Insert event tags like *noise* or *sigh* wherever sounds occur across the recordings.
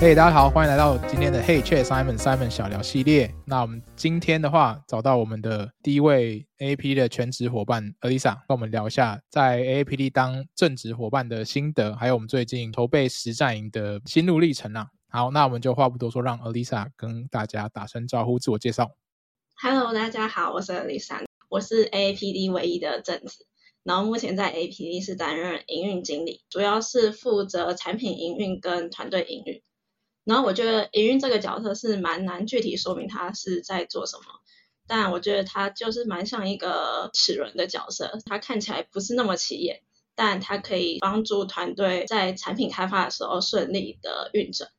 嘿，hey, 大家好，欢迎来到今天的 Hey Chat Simon Simon 小聊系列。那我们今天的话，找到我们的第一位 A P 的全职伙伴 Alisa，跟我们聊一下在 A P D 当正职伙伴的心得，还有我们最近筹备实战营的心路历程啊。好，那我们就话不多说，让 Alisa 跟大家打声招呼，自我介绍。Hello，大家好，我是 Alisa，我是 A P D 唯一的正职，然后目前在 A P D 是担任营运经理，主要是负责产品营运跟团队营运。然后我觉得营运这个角色是蛮难具体说明他是在做什么，但我觉得他就是蛮像一个齿轮的角色，他看起来不是那么起眼，但他可以帮助团队在产品开发的时候顺利的运转。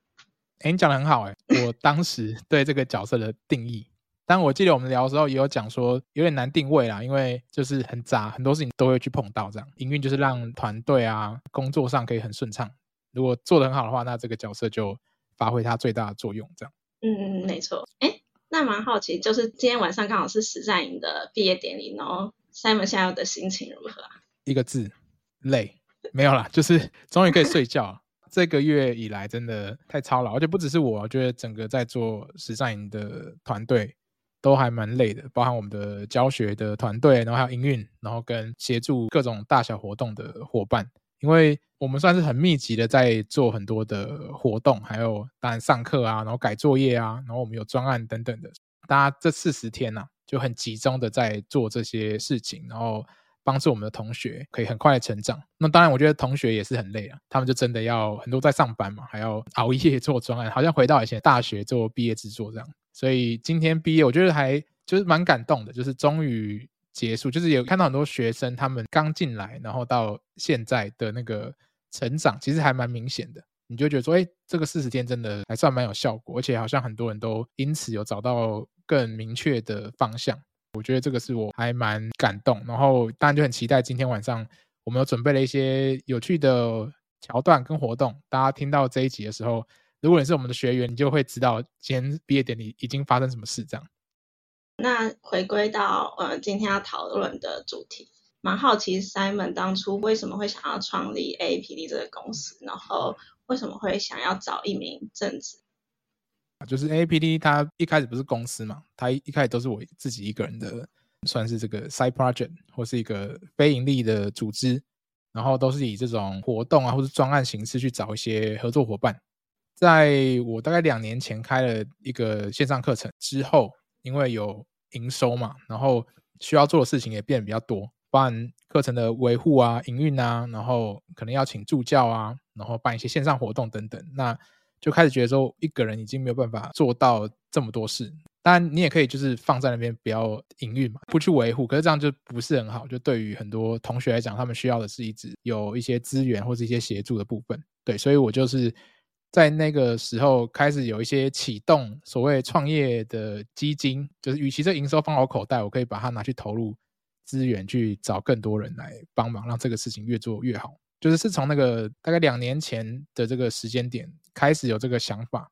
哎，你讲得很好哎，我当时 *laughs* 对这个角色的定义，但我记得我们聊的时候也有讲说有点难定位啦，因为就是很杂，很多事情都会去碰到这样。营运就是让团队啊工作上可以很顺畅，如果做得很好的话，那这个角色就。发挥它最大的作用，这样。嗯嗯，没错。哎，那蛮好奇，就是今天晚上刚好是实战营的毕业典礼，然后 Simon 现在的心情如何啊？一个字，累。没有啦，就是终于可以睡觉。*laughs* 这个月以来真的太操劳，而且不只是我，我觉得整个在做实战营的团队都还蛮累的，包含我们的教学的团队，然后还有营运，然后跟协助各种大小活动的伙伴。因为我们算是很密集的在做很多的活动，还有当然上课啊，然后改作业啊，然后我们有专案等等的，大家这四十天呢、啊、就很集中的在做这些事情，然后帮助我们的同学可以很快的成长。那当然，我觉得同学也是很累啊，他们就真的要很多在上班嘛，还要熬夜做专案，好像回到以前大学做毕业制作这样。所以今天毕业，我觉得还就是蛮感动的，就是终于。结束就是有看到很多学生，他们刚进来，然后到现在的那个成长，其实还蛮明显的。你就觉得说，哎，这个四十天真的还算蛮有效果，而且好像很多人都因此有找到更明确的方向。我觉得这个是我还蛮感动，然后当然就很期待今天晚上我们有准备了一些有趣的桥段跟活动。大家听到这一集的时候，如果你是我们的学员，你就会知道今天毕业典礼已经发生什么事这样。那回归到呃今天要讨论的主题，蛮好奇 Simon 当初为什么会想要创立 APD 这个公司，然后为什么会想要找一名正职？就是 AAPD 它一开始不是公司嘛，它一开始都是我自己一个人的，算是这个 side project 或是一个非盈利的组织，然后都是以这种活动啊或是专案形式去找一些合作伙伴。在我大概两年前开了一个线上课程之后，因为有营收嘛，然后需要做的事情也变得比较多，包含课程的维护啊、营运啊，然后可能要请助教啊，然后办一些线上活动等等，那就开始觉得说一个人已经没有办法做到这么多事。当然，你也可以就是放在那边不要营运嘛，不去维护，可是这样就不是很好。就对于很多同学来讲，他们需要的是一直有一些资源或者一些协助的部分。对，所以我就是。在那个时候开始有一些启动所谓创业的基金，就是与其这营收放我口袋，我可以把它拿去投入资源，去找更多人来帮忙，让这个事情越做越好。就是是从那个大概两年前的这个时间点开始有这个想法，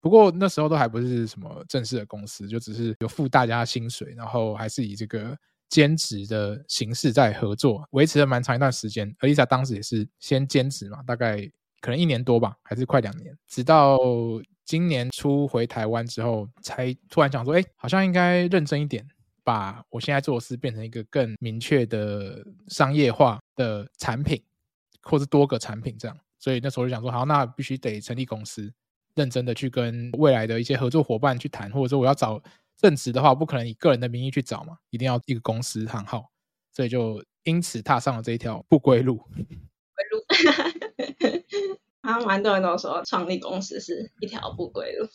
不过那时候都还不是什么正式的公司，就只是有付大家薪水，然后还是以这个兼职的形式在合作，维持了蛮长一段时间。而 Lisa 当时也是先兼职嘛，大概。可能一年多吧，还是快两年，直到今年初回台湾之后，才突然想说，哎，好像应该认真一点，把我现在做的事变成一个更明确的商业化的产品，或是多个产品这样。所以那时候就想说，好，那必须得成立公司，认真的去跟未来的一些合作伙伴去谈，或者说我要找正职的话，不可能以个人的名义去找嘛，一定要一个公司行号，所以就因此踏上了这一条不。归路，*laughs* *laughs* 好像蛮多人都说创立公司是一条不归路。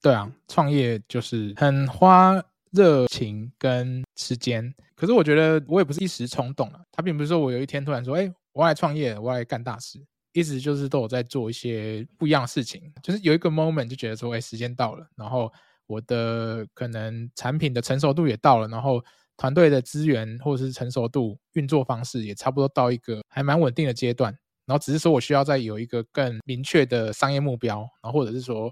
对啊，创业就是很花热情跟时间。可是我觉得我也不是一时冲动了，他并不是说我有一天突然说，哎，我要来创业，我要来干大事。一直就是都有在做一些不一样的事情，就是有一个 moment 就觉得说，哎，时间到了，然后我的可能产品的成熟度也到了，然后。团队的资源或者是成熟度、运作方式也差不多到一个还蛮稳定的阶段，然后只是说我需要再有一个更明确的商业目标，然后或者是说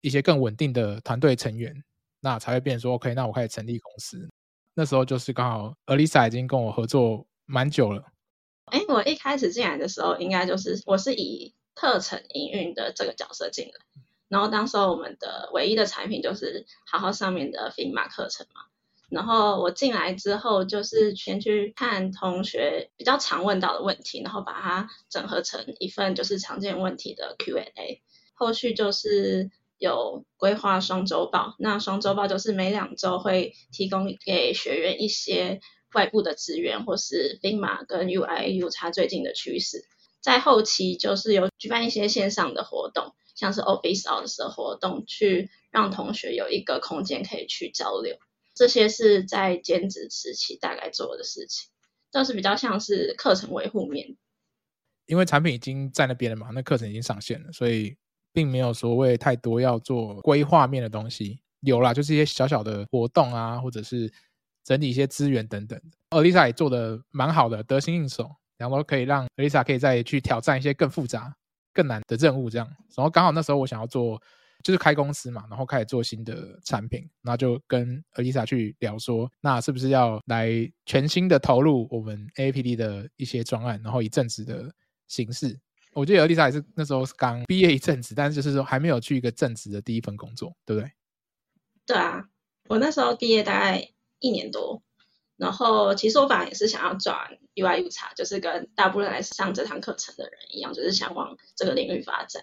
一些更稳定的团队成员，那才会变成说 OK，那我开始成立公司。那时候就是刚好 Alisa 已经跟我合作蛮久了。哎，我一开始进来的时候，应该就是我是以课程营运的这个角色进来。然后当时候我们的唯一的产品就是好好上面的 FIMA 课程嘛。然后我进来之后，就是先去看同学比较常问到的问题，然后把它整合成一份就是常见问题的 Q&A。后续就是有规划双周报，那双周报就是每两周会提供给学员一些外部的资源，或是编码跟 UI UX 最近的趋势。在后期就是有举办一些线上的活动，像是 Office Hours 的活动，去让同学有一个空间可以去交流。这些是在兼职时期大概做的事情，倒是比较像是课程维护面。因为产品已经在那边了嘛，那课程已经上线了，所以并没有所谓太多要做规划面的东西。有啦，就是一些小小的活动啊，或者是整理一些资源等等。Alyssa 也做得蛮好的，得心应手，然后可以让 Lisa 可以再去挑战一些更复杂、更难的任务，这样。然后刚好那时候我想要做。就是开公司嘛，然后开始做新的产品，然后就跟 Alyssa 去聊说，那是不是要来全新的投入我们 A P D 的一些专案，然后以正职的形式。我记得 Alyssa 也是那时候是刚毕业一阵子，但是就是说还没有去一个正职的第一份工作，对不对？对啊，我那时候毕业大概一年多，然后其实我本来也是想要转 UI UX，就是跟大部分来上这堂课程的人一样，就是想往这个领域发展。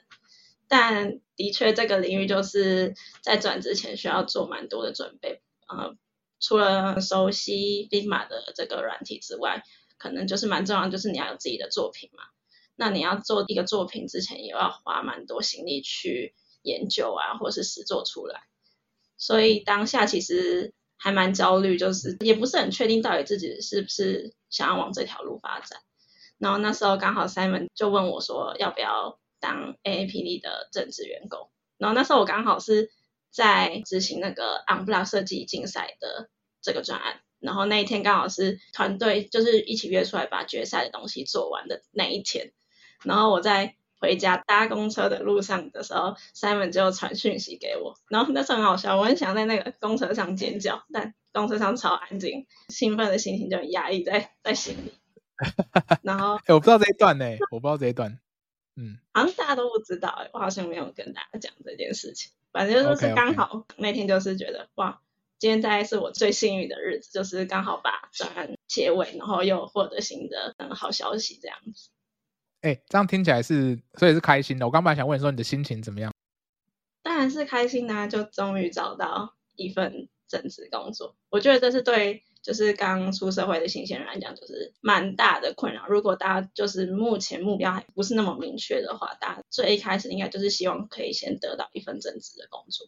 但的确，这个领域就是在转之前需要做蛮多的准备。呃，除了熟悉 Figma 的这个软体之外，可能就是蛮重要，就是你要有自己的作品嘛。那你要做一个作品之前，也要花蛮多心力去研究啊，或是实做出来。所以当下其实还蛮焦虑，就是也不是很确定到底自己是不是想要往这条路发展。然后那时候刚好 Simon 就问我说，要不要当 AAPD 的正职员工，然后那时候我刚好是在执行那个 On-Block 设计竞赛的这个专案，然后那一天刚好是团队就是一起约出来把决赛的东西做完的那一天，然后我在回家搭公车的路上的时候，Simon 就传讯息给我，然后那时候很好笑，我很想在那个公车上尖叫，但公车上超安静，兴奋的心情就很压抑在在心里。*laughs* 然后，哎，我不知道这一段呢，我不知道这一段。嗯，好像大家都不知道哎、欸，我好像没有跟大家讲这件事情。反正就是刚好 okay, okay. 那天就是觉得哇，今天大概是我最幸运的日子，就是刚好把专案结尾，然后又获得新的嗯好消息这样子。哎、欸，这样听起来是所以是开心的。我刚本来想问说你的心情怎么样？当然是开心啊，就终于找到一份正职工作。我觉得这是对。就是刚出社会的新鲜人来讲，就是蛮大的困扰。如果大家就是目前目标还不是那么明确的话，大家最一开始应该就是希望可以先得到一份正职的工作。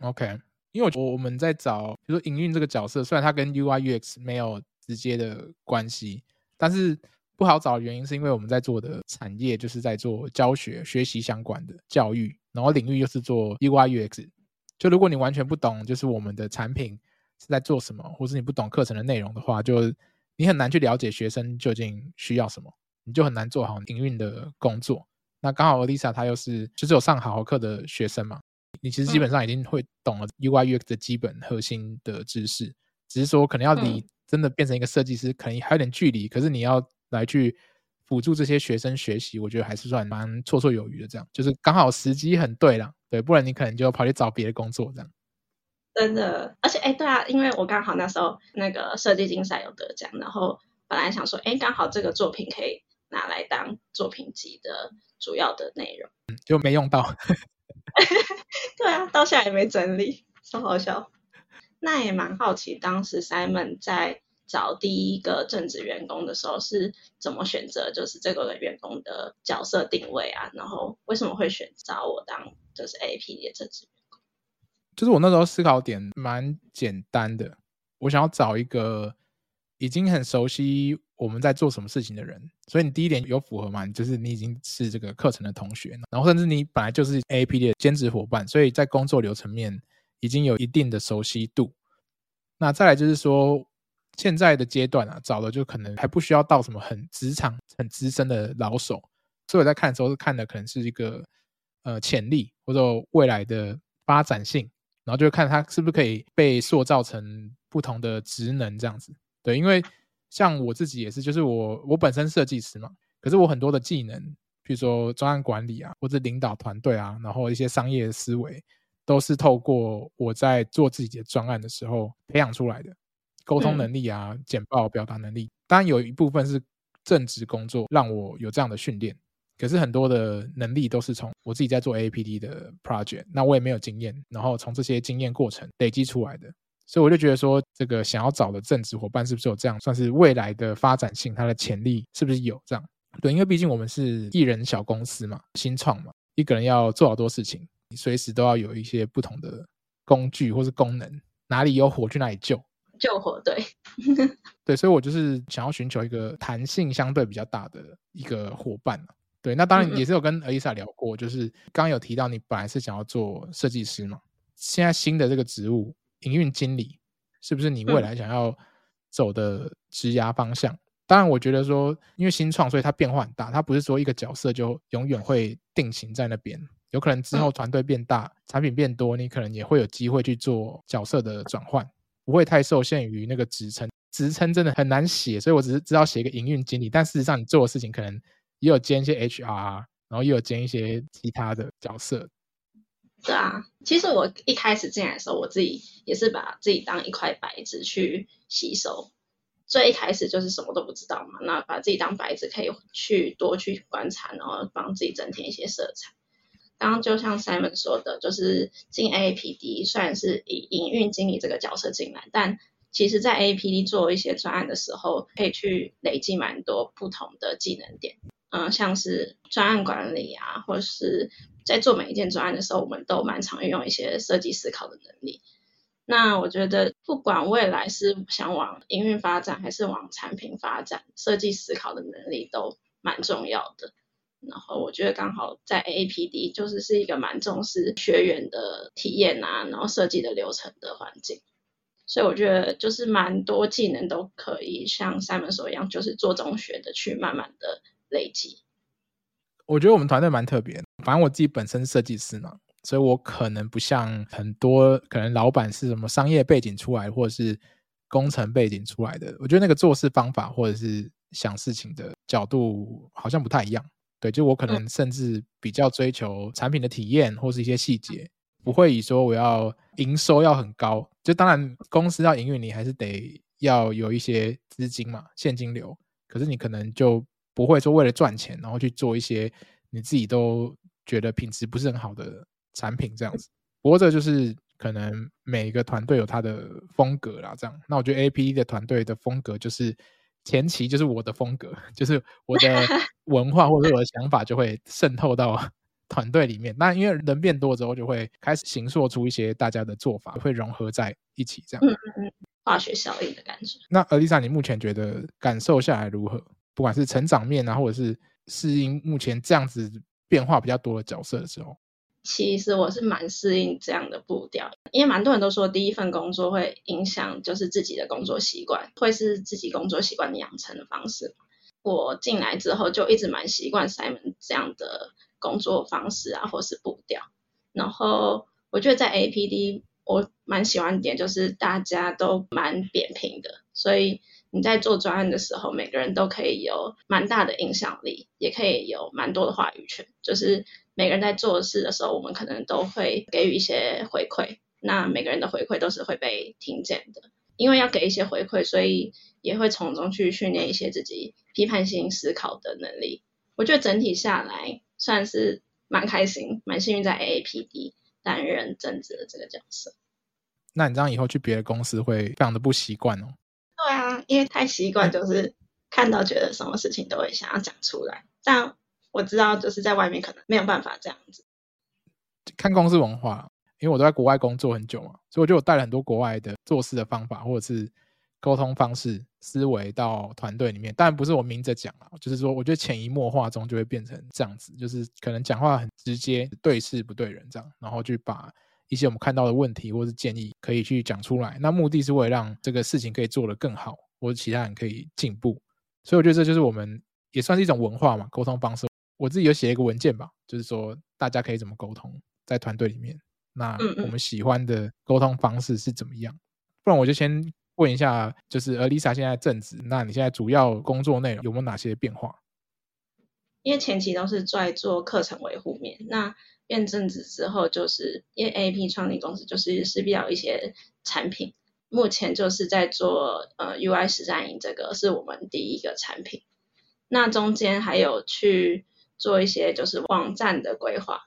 OK，因为我我们在找，比如说营运这个角色，虽然它跟 UI UX 没有直接的关系，但是不好找的原因是因为我们在做的产业就是在做教学、学习相关的教育，然后领域又是做 UI UX。就如果你完全不懂，就是我们的产品。是在做什么，或是你不懂课程的内容的话，就你很难去了解学生究竟需要什么，你就很难做好营运的工作。那刚好 Alyssa 她又是就是有上好好课的学生嘛，你其实基本上已经会懂了 UI UX 的基本核心的知识，只是说可能要离真的变成一个设计师，可能还有点距离。可是你要来去辅助这些学生学习，我觉得还是算蛮绰绰有余的。这样就是刚好时机很对了，对，不然你可能就跑去找别的工作这样。真的，而且哎，对啊，因为我刚好那时候那个设计竞赛有得奖，然后本来想说，哎，刚好这个作品可以拿来当作品集的主要的内容，就没用到。*laughs* 对啊，到现在也没整理，超好笑。那也蛮好奇，当时 Simon 在找第一个正职员工的时候是怎么选择，就是这个员工的角色定位啊，然后为什么会选找我当就是 A P 的正职员工？就是我那时候思考点蛮简单的，我想要找一个已经很熟悉我们在做什么事情的人，所以你第一点有符合嘛？就是你已经是这个课程的同学，然后甚至你本来就是 A P 的兼职伙伴，所以在工作流程面已经有一定的熟悉度。那再来就是说，现在的阶段啊，找的就可能还不需要到什么很职场很资深的老手，所以我在看的时候是看的可能是一个呃潜力或者未来的发展性。然后就看他是不是可以被塑造成不同的职能这样子，对，因为像我自己也是，就是我我本身设计师嘛，可是我很多的技能比如说专案管理啊，或者领导团队啊，然后一些商业思维，都是透过我在做自己的专案的时候培养出来的。沟通能力啊，嗯、简报表达能力，当然有一部分是正职工作让我有这样的训练。可是很多的能力都是从我自己在做 AAPD 的 project，那我也没有经验，然后从这些经验过程累积出来的。所以我就觉得说，这个想要找的正职伙伴是不是有这样，算是未来的发展性，它的潜力是不是有这样？对，因为毕竟我们是艺人小公司嘛，新创嘛，一个人要做好多事情，你随时都要有一些不同的工具或是功能，哪里有火去哪里救，救火队，*laughs* 对，所以我就是想要寻求一个弹性相对比较大的一个伙伴。对，那当然也是有跟 Alyssa 聊过，嗯、就是刚刚有提到你本来是想要做设计师嘛，现在新的这个职务营运经理，是不是你未来想要走的职涯方向？嗯当然，我觉得说，因为新创，所以它变化很大。它不是说一个角色就永远会定型在那边，有可能之后团队变大，产品变多，你可能也会有机会去做角色的转换，不会太受限于那个职称。职称真的很难写，所以我只是知道写一个营运经理，但事实上你做的事情可能也有兼一些 HR，然后也有兼一些其他的角色。对啊，其实我一开始进来的时候，我自己也是把自己当一块白纸去吸收。最一开始就是什么都不知道嘛，那把自己当白纸，可以去多去观察，然后帮自己增添一些色彩。刚刚就像 Simon 说的，就是进 A P D，虽然是以营运经理这个角色进来，但其实在 A P D 做一些专案的时候，可以去累积蛮多不同的技能点。嗯、像是专案管理啊，或是在做每一件专案的时候，我们都蛮常运用一些设计思考的能力。那我觉得，不管未来是想往营运发展，还是往产品发展，设计思考的能力都蛮重要的。然后我觉得刚好在 A P D 就是是一个蛮重视学员的体验啊，然后设计的流程的环境。所以我觉得就是蛮多技能都可以像 Simon 说一样，就是做中学的去慢慢的累积。我觉得我们团队蛮特别，反正我自己本身设计师嘛。所以我可能不像很多可能老板是什么商业背景出来，或者是工程背景出来的。我觉得那个做事方法或者是想事情的角度好像不太一样。对，就我可能甚至比较追求产品的体验或是一些细节，不会以说我要营收要很高。就当然公司要营运，你还是得要有一些资金嘛，现金流。可是你可能就不会说为了赚钱，然后去做一些你自己都觉得品质不是很好的。产品这样子，不过这就是可能每一个团队有他的风格啦。这样，那我觉得 AAPD 的团队的风格就是前期就是我的风格，*laughs* 就是我的文化或者我的想法就会渗透到 *laughs* 团队里面。那因为人变多之后，就会开始形塑出一些大家的做法，会融合在一起，这样。嗯嗯，化学效应的感觉。那 Alyssa，你目前觉得感受下来如何？不管是成长面啊，或者是适应目前这样子变化比较多的角色的时候。其实我是蛮适应这样的步调，因为蛮多人都说第一份工作会影响就是自己的工作习惯，会是自己工作习惯养成的方式。我进来之后就一直蛮习惯 Simon 这样的工作方式啊，或是步调。然后我觉得在 APD 我蛮喜欢点就是大家都蛮扁平的，所以你在做专案的时候，每个人都可以有蛮大的影响力，也可以有蛮多的话语权，就是。每个人在做事的时候，我们可能都会给予一些回馈。那每个人的回馈都是会被听见的，因为要给一些回馈，所以也会从中去训练一些自己批判性思考的能力。我觉得整体下来算是蛮开心、蛮幸运在 AAPD 担任正职的这个角色。那你这样以后去别的公司会非常的不习惯哦？对啊，因为太习惯，就是看到觉得什么事情都会想要讲出来，但。我知道，就是在外面可能没有办法这样子。看公司文化，因为我都在国外工作很久嘛，所以我觉得我带了很多国外的做事的方法，或者是沟通方式、思维到团队里面。当然不是我明着讲啊，就是说，我觉得潜移默化中就会变成这样子，就是可能讲话很直接，对事不对人这样，然后去把一些我们看到的问题或是建议可以去讲出来。那目的是为了让这个事情可以做得更好，或者其他人可以进步。所以我觉得这就是我们也算是一种文化嘛，沟通方式。我自己有写一个文件吧，就是说大家可以怎么沟通在团队里面。那我们喜欢的沟通方式是怎么样？不然我就先问一下，就是 Alyssa 现在正职，那你现在主要工作内容有没有哪些变化？因为前期都是在做课程维护面，那变正职之后，就是因为 AAPD 创立公司，就是势必要一些产品。目前就是在做呃 UI 实战营，这个是我们第一个产品。那中间还有去做一些就是网站的规划，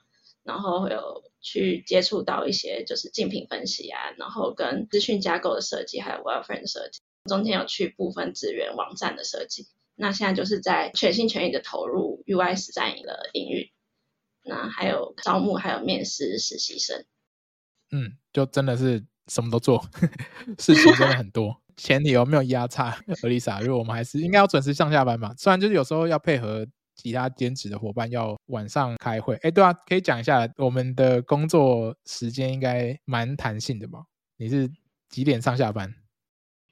然后有去接触到一些就是竞品分析啊，然后跟资讯架构的设计，还有 Wireframe 设计。中间有去部分资源网站的设计。那现在就是在全心全意的投入 UI 实战营的领域。那还有招募，还有面试实习生。嗯，就真的是什么都做，*laughs* 事情真的很多。前提有没有压榨，*laughs* Alyssa？因为我们还是应该要准时上下班嘛。虽然就是有时候要配合其他兼职的伙伴，要晚上开会。哎，对啊，可以讲一下我们的工作时间应该蛮弹性的吧？你是几点上下班？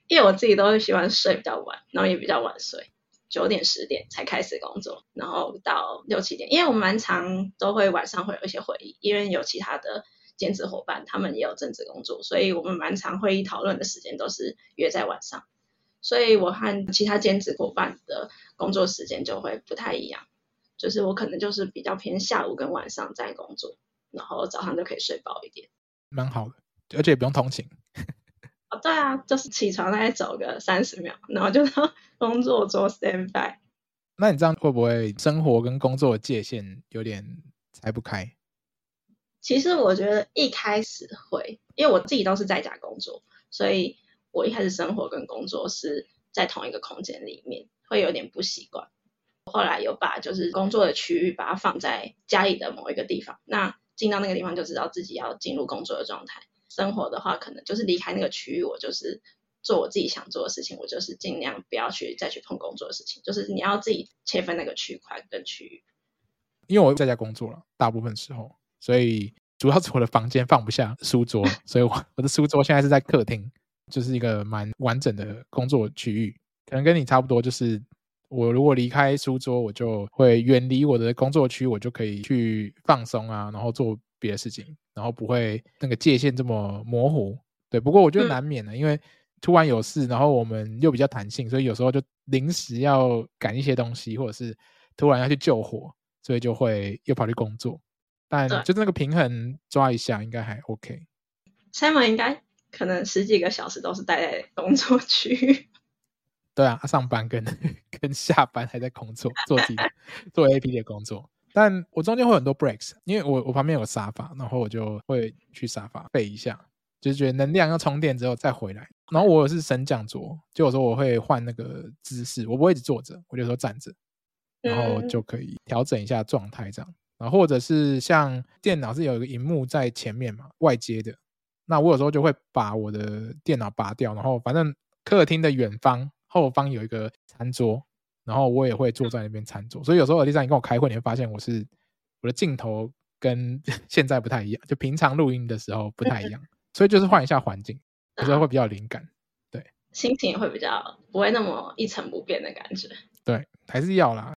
因为我自己都是喜欢睡比较晚，然后也比较晚睡。九点十点才开始工作，然后到六七点，因为我们蛮常都会晚上会有一些会议，因为有其他的兼职伙伴，他们也有正职工作，所以我们蛮常会议讨论的时间都是约在晚上，所以我和其他兼职伙伴的工作时间就会不太一样，就是我可能就是比较偏下午跟晚上在工作，然后早上就可以睡饱一点，蛮好的，而且也不用通勤。*laughs* 对啊，就是起床大概走个三十秒，然后就到工作做 stand by。那你这样会不会生活跟工作的界限有点拆不开？其实我觉得一开始会，因为我自己都是在家工作，所以我一开始生活跟工作是在同一个空间里面，会有点不习惯。后来有把就是工作的区域把它放在家里的某一个地方，那进到那个地方就知道自己要进入工作的状态。生活的话，可能就是离开那个区域，我就是做我自己想做的事情，我就是尽量不要去再去碰工作的事情。就是你要自己切分那个区块跟区域。因为我在家工作了，大部分时候，所以主要是我的房间放不下书桌，所以我我的书桌现在是在客厅，就是一个蛮完整的工作区域。可能跟你差不多，就是我如果离开书桌，我就会远离我的工作区，我就可以去放松啊，然后做别的事情。然后不会那个界限这么模糊，对。不过我觉得难免的，嗯，因为突然有事，然后我们又比较弹性，所以有时候就临时要赶一些东西，或者是突然要去救火，所以就会又跑去工作。但就是那个平衡抓一下，应该还 OK。Simon 应该可能十几个小时都是待在工作区。*laughs* 对啊，上班跟 *laughs* 跟下班还在工作，做自己做 APD 的工作。但我中间会有很多 breaks，因为我我旁边有沙发，然后我就会去沙发背一下，就是觉得能量要充电之后再回来。然后我是升降桌，就有时候我会换那个姿势，我不会一直坐着，我就说站着，然后就可以调整一下状态这样。然后或者是像电脑是有一个荧幕在前面嘛，外接的，那我有时候就会把我的电脑拔掉，然后反正客厅的远方后方有一个餐桌。然后我也会坐在那边餐桌，所以有时候耳机上你跟我开会，你会发现我是我的镜头跟 *laughs* 现在不太一样，就平常录音的时候不太一样，所以就是换一下环境，有时候会比较灵感，对，心情也会比较不会那么一成不变的感觉。对，还是要啦，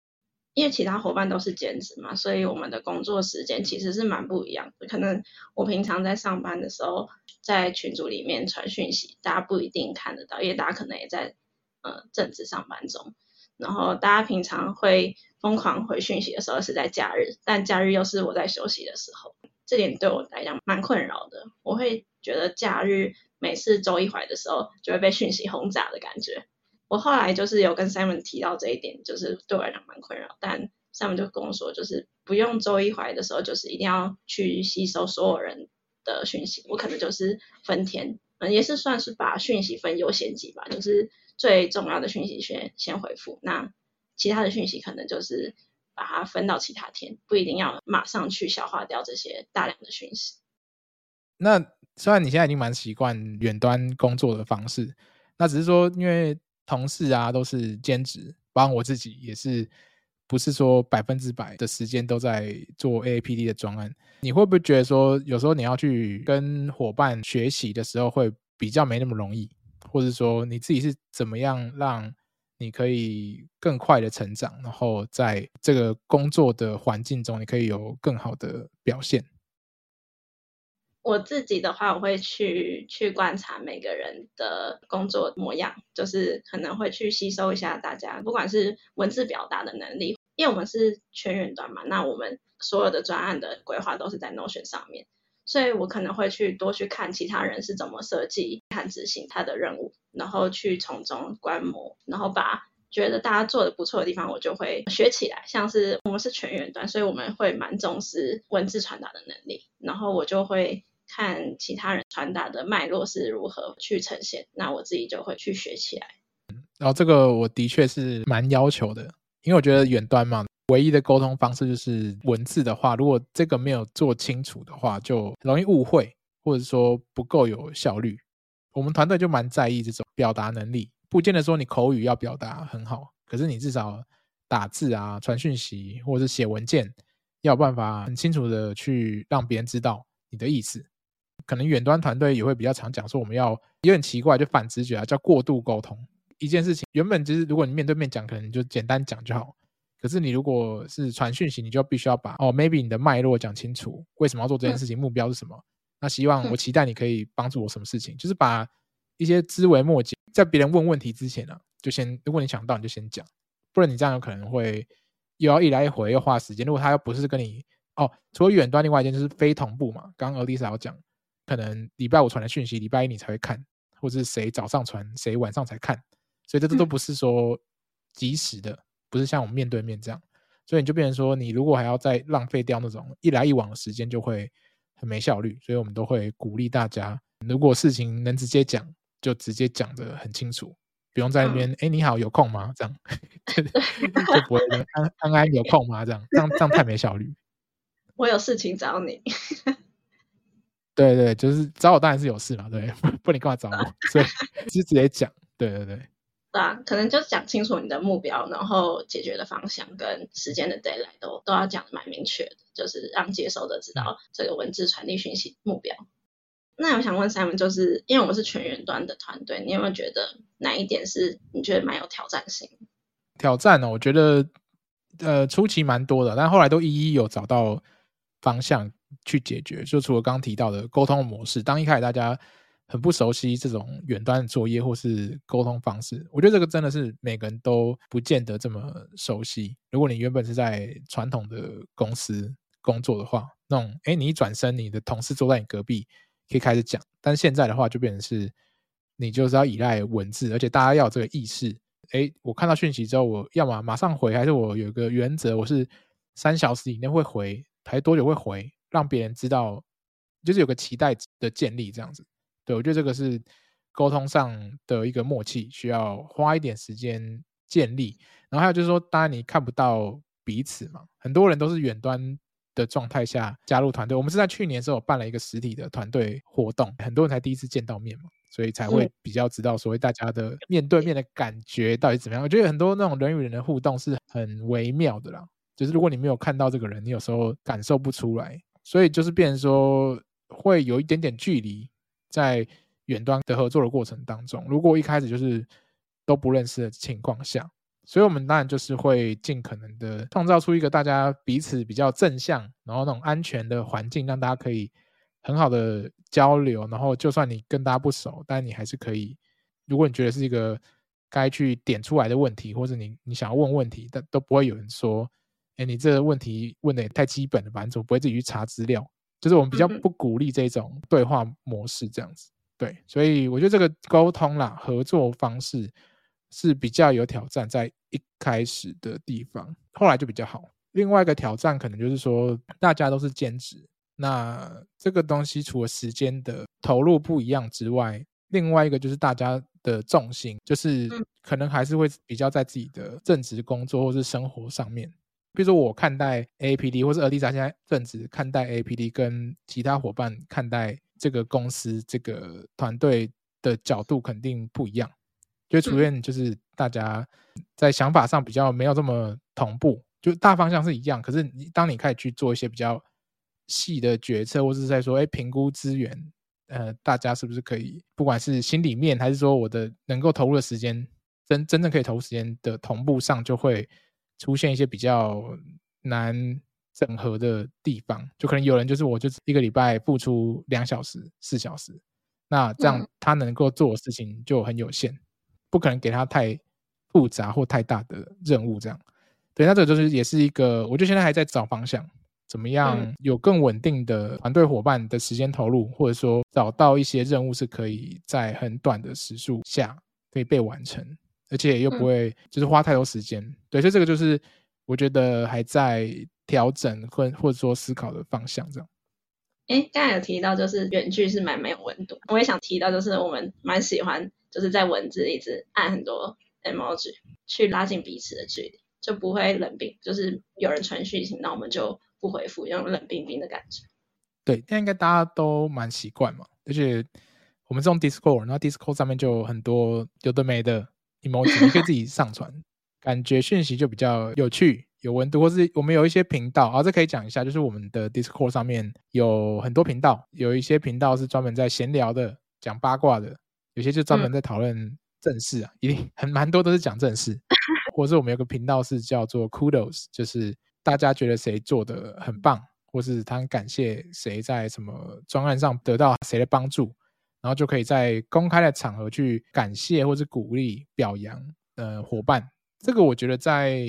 因为其他伙伴都是兼职嘛，所以我们的工作时间其实是蛮不一样的。可能我平常在上班的时候，在群组里面传讯息，大家不一定看得到，因为大家可能也在呃正职上班中。然后大家平常会疯狂回讯息的时候是在假日，但假日又是我在休息的时候，这点对我来讲蛮困扰的。我会觉得假日每次周一回的时候就会被讯息轰炸的感觉。我后来就是有跟 Simon 提到这一点，就是对我来讲蛮困扰，但 Simon 就跟我说，就是不用周一回来的时候，就是一定要去吸收所有人的讯息。我可能就是分天，嗯，也是算是把讯息分优先级吧，就是。最重要的讯息先先回复，那其他的讯息可能就是把它分到其他天，不一定要马上去消化掉这些大量的讯息。那虽然你现在已经蛮习惯远端工作的方式，那只是说因为同事啊都是兼职，包括我自己也是，不是说百分之百的时间都在做 AAPD 的专案。你会不会觉得说有时候你要去跟伙伴学习的时候会比较没那么容易？或者说你自己是怎么样让你可以更快的成长，然后在这个工作的环境中，你可以有更好的表现。我自己的话，我会去去观察每个人的工作模样，就是可能会去吸收一下大家，不管是文字表达的能力，因为我们是全远端嘛，那我们所有的专案的规划都是在 Notion 上面，所以我可能会去多去看其他人是怎么设计和执行他的任务，然后去从中观摩，然后把觉得大家做的不错的地方，我就会学起来。像是我们是全员端，所以我们会蛮重视文字传达的能力，然后我就会看其他人传达的脉络是如何去呈现，那我自己就会去学起来。嗯然后这个我的确是蛮要求的。因为我觉得远端嘛，唯一的沟通方式就是文字的话，如果这个没有做清楚的话，就容易误会，或者说不够有效率。我们团队就蛮在意这种表达能力，不见得说你口语要表达很好，可是你至少打字啊、传讯息或者是写文件，要办法很清楚的去让别人知道你的意思。可能远端团队也会比较常讲说，我们要有点奇怪，就反直觉啊，叫过度沟通。一件事情原本就是，如果你面对面讲，可能就简单讲就好。可是你如果是传讯息，你就必须要把哦，maybe 你的脉络讲清楚，为什么要做这件事情，目标是什么？嗯、那希望我期待你可以帮助我什么事情？嗯、就是把一些枝微末节，在别人问问题之前呢、啊，就先如果你想到你就先讲，不然你这样有可能会又要一来一回又花时间。如果他又不是跟你哦，除了远端，另外一件就是非同步嘛。刚刚 Elisa 有讲，可能礼拜五传的讯息，礼拜一你才会看，或者是谁早上传，谁晚上才看。所以这这都不是说及时的，不是像我们面对面这样，所以你就变成说，你如果还要再浪费掉那种一来一往的时间，就会很没效率。所以我们都会鼓励大家，如果事情能直接讲，就直接讲的很清楚，不用在那边，哎，你好，有空吗？这样 *laughs* *laughs* 就不会安安安有空吗？这样这样这样太没效率。*laughs* 我有事情找你。对对，就是找我当然是有事嘛，对，不然你干嘛找我？所以 *laughs* 就直接讲，对对对。对啊，可能就讲清楚你的目标，然后解决的方向跟时间的 deadline 都都要讲的蛮明确的，就是让接收的知道这个文字传递讯息目标。那我想问 Simon，就是因为我们是全员端的团队，你有没有觉得哪一点是你觉得蛮有挑战性？挑战呢？我觉得呃初期蛮多的，但后来都一一有找到方向去解决。就除了刚提到的沟通模式，当一开始大家。很不熟悉这种远端的作业或是沟通方式，我觉得这个真的是每个人都不见得这么熟悉。如果你原本是在传统的公司工作的话，那种诶，你一转身，你的同事坐在你隔壁，可以开始讲。但现在的话，就变成是你就是要依赖文字，而且大家要有这个意识。诶，我看到讯息之后，我要么马上回，还是我有个原则，我是三小时以内会回，还是多久会回，让别人知道，就是有个期待的建立这样子。对，我觉得这个是沟通上的一个默契，需要花一点时间建立。然后还有就是说，当然你看不到彼此嘛，很多人都是远端的状态下加入团队。我们是在去年的时候办了一个实体的团队活动，很多人才第一次见到面嘛，所以才会比较知道所谓大家的面对面的感觉到底怎么样。我觉得很多那种人与人的互动是很微妙的啦，就是如果你没有看到这个人，你有时候感受不出来，所以就是变成说会有一点点距离。在远端的合作的过程当中，如果一开始就是都不认识的情况下，所以我们当然就是会尽可能的创造出一个大家彼此比较正向，然后那种安全的环境，让大家可以很好的交流。然后就算你跟大家不熟，但你还是可以，如果你觉得是一个该去点出来的问题，或者你你想要问问题，但都不会有人说，哎，你这个问题问的也太基本了吧？你怎么不会自己去查资料？就是我们比较不鼓励这种对话模式这样子，对，所以我觉得这个沟通啦、合作方式是比较有挑战，在一开始的地方，后来就比较好。另外一个挑战可能就是说，大家都是兼职，那这个东西除了时间的投入不一样之外，另外一个就是大家的重心，就是可能还是会比较在自己的正职工作或是生活上面。比如说，我看待 AAPD，或是 Alyssa 现在正职看待 AAPD，跟其他伙伴看待这个公司、这个团队的角度肯定不一样。就出现就是大家在想法上比较没有这么同步，就大方向是一样。可是你当你开始去做一些比较细的决策，或是在说，哎，评估资源，呃，大家是不是可以，不管是心里面，还是说我的能够投入的时间，真真正可以投入时间的同步上，就会。出现一些比较难整合的地方，就可能有人就是我就是一个礼拜付出两小时、四小时，那这样他能够做的事情就很有限，不可能给他太复杂或太大的任务这样。对，那这个就是也是一个，我就现在还在找方向，怎么样有更稳定的团队伙伴的时间投入，或者说找到一些任务是可以在很短的时速下可以被完成，而且又不会就是花太多时间。对，所以这个就是我觉得还在调整或或者说思考的方向这样。哎，刚才有提到就是远距是蛮没有温度，我也想提到就是我们蛮喜欢就是在文字一直按很多 emoji 去拉近彼此的距离。就不会冷冰，就是有人传讯息，那我们就不回复，用冷冰冰的感觉。对，现在应该大家都蛮习惯嘛，而且我们这种 Discord，然后 Discord 上面就有很多有的没的 emoji，你可以自己上传，感觉讯息就比较有趣、有温度。或是我们有一些频道啊，这可以讲一下，就是我们的 Discord 上面有很多频道，有一些频道是专门在闲聊的、讲八卦的，有些就专门在讨论正事啊，嗯、一定很蛮多都是讲正事。*laughs* 或是我们有个频道是叫做 Kudos，就是大家觉得谁做的很棒，或是他很感谢谁在什么专案上得到谁的帮助，然后就可以在公开的场合去感谢或是鼓励表扬呃伙伴。这个我觉得在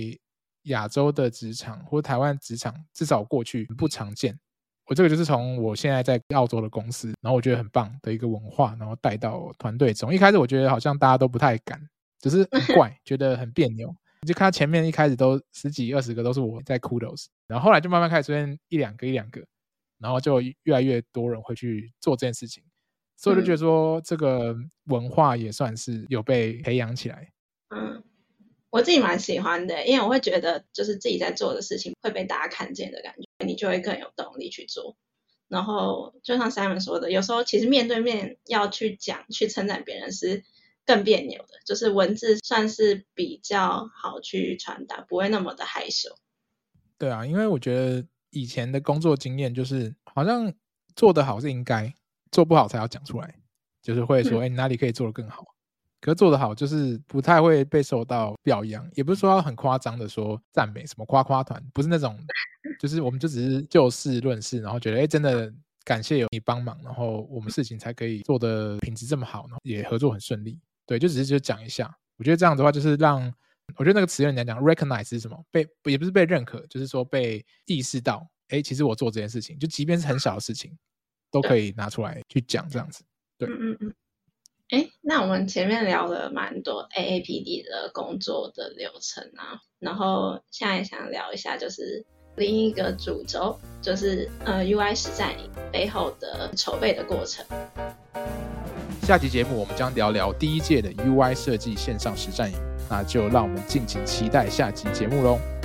亚洲的职场或台湾职场至少过去不常见。我这个就是从我现在在澳洲的公司，然后我觉得很棒的一个文化，然后带到团队中。一开始我觉得好像大家都不太敢。只是很 *laughs* 怪，觉得很别扭。就看到前面一开始都十几二十个都是我在 Kudos，然后后来就慢慢开始出现一两个一两个，然后就越来越多人会去做这件事情，所以我就觉得说这个文化也算是有被培养起来。嗯，我自己蛮喜欢的，因为我会觉得就是自己在做的事情会被大家看见的感觉，你就会更有动力去做。然后就像 Simon 说的，有时候其实面对面要去讲去称赞别人是。更别扭的，就是文字算是比较好去传达，不会那么的害羞。对啊，因为我觉得以前的工作经验就是，好像做得好是应该，做不好才要讲出来，就是会说，哎、欸，你哪里可以做得更好？嗯、可做得好，就是不太会被受到表扬，也不是说要很夸张的说赞美，什么夸夸团，不是那种，*laughs* 就是我们就只是就事论事，然后觉得，哎、欸，真的感谢有你帮忙，然后我们事情才可以做得品质这么好，然后也合作很顺利。对，就只是就讲一下，我觉得这样的话就是让，我觉得那个词用来讲，recognize 是什么？被也不是被认可，就是说被意识到，哎，其实我做这件事情，就即便是很小的事情，都可以拿出来去讲这样子。对，嗯嗯嗯。哎，那我们前面聊了蛮多 AAPD 的工作的流程啊，然后现在想聊一下，就是另一个主轴，就是呃 UI 实战营背后的筹备的过程。下期节目我们将聊聊第一届的 UI 设计线上实战营，那就让我们敬请期待下集节目喽。